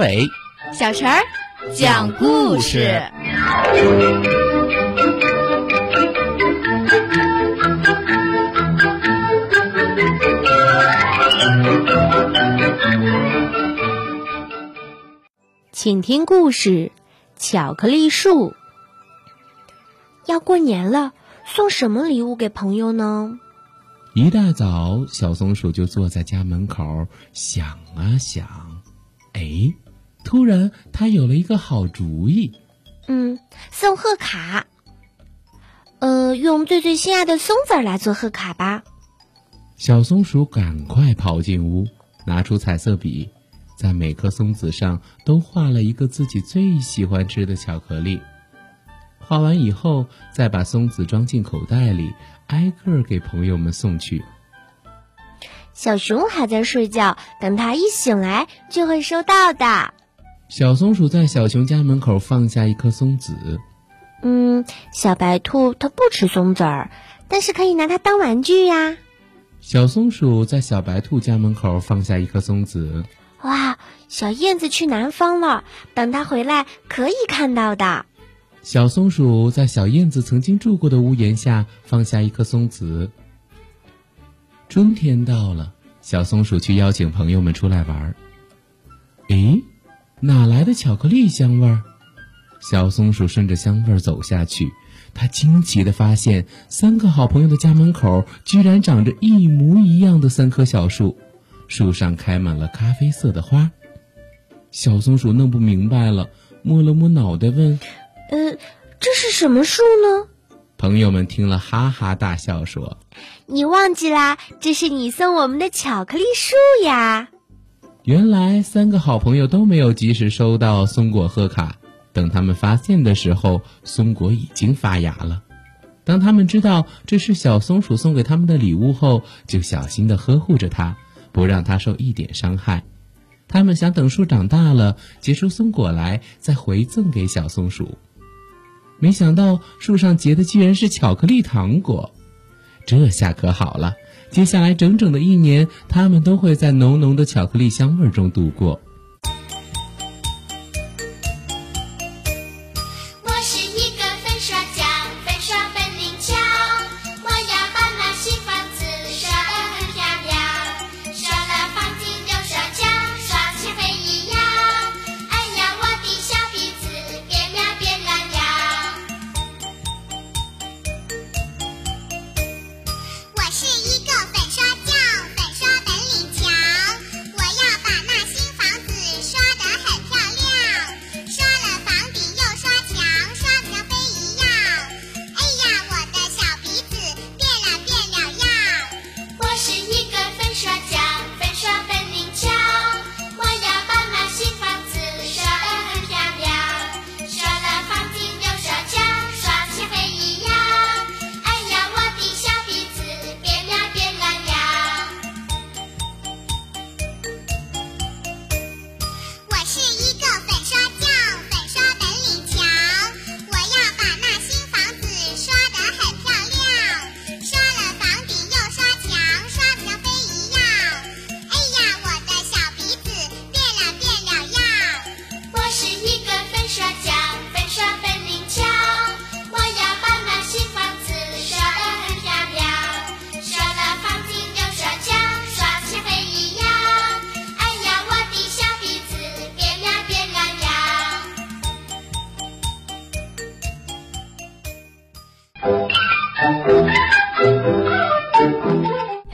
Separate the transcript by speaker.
Speaker 1: 伟、
Speaker 2: 小陈儿讲故事。
Speaker 3: 请听故事《巧克力树》。要过年了，送什么礼物给朋友呢？
Speaker 1: 一大早，小松鼠就坐在家门口想啊想，哎，突然他有了一个好主意。
Speaker 3: 嗯，送贺卡。呃，用最最心爱的松子来做贺卡吧。
Speaker 1: 小松鼠赶快跑进屋，拿出彩色笔。在每颗松子上都画了一个自己最喜欢吃的巧克力。画完以后，再把松子装进口袋里，挨个给朋友们送去。
Speaker 3: 小熊还在睡觉，等它一醒来就会收到的。
Speaker 1: 小松鼠在小熊家门口放下一颗松子。
Speaker 3: 嗯，小白兔它不吃松子儿，但是可以拿它当玩具呀。
Speaker 1: 小松鼠在小白兔家门口放下一颗松子。
Speaker 3: 哇，小燕子去南方了，等它回来可以看到的。
Speaker 1: 小松鼠在小燕子曾经住过的屋檐下放下一颗松子。春天到了，小松鼠去邀请朋友们出来玩。诶，哪来的巧克力香味儿？小松鼠顺着香味儿走下去，它惊奇的发现，三个好朋友的家门口居然长着一模一样的三棵小树。树上开满了咖啡色的花，小松鼠弄不明白了，摸了摸脑袋问：“
Speaker 3: 呃，这是什么树呢？”
Speaker 1: 朋友们听了哈哈大笑，说：“
Speaker 3: 你忘记啦，这是你送我们的巧克力树呀！”
Speaker 1: 原来三个好朋友都没有及时收到松果贺卡，等他们发现的时候，松果已经发芽了。当他们知道这是小松鼠送给他们的礼物后，就小心的呵护着它。不让它受一点伤害，他们想等树长大了结出松果来，再回赠给小松鼠。没想到树上结的居然是巧克力糖果，这下可好了，接下来整整的一年，他们都会在浓浓的巧克力香味中度过。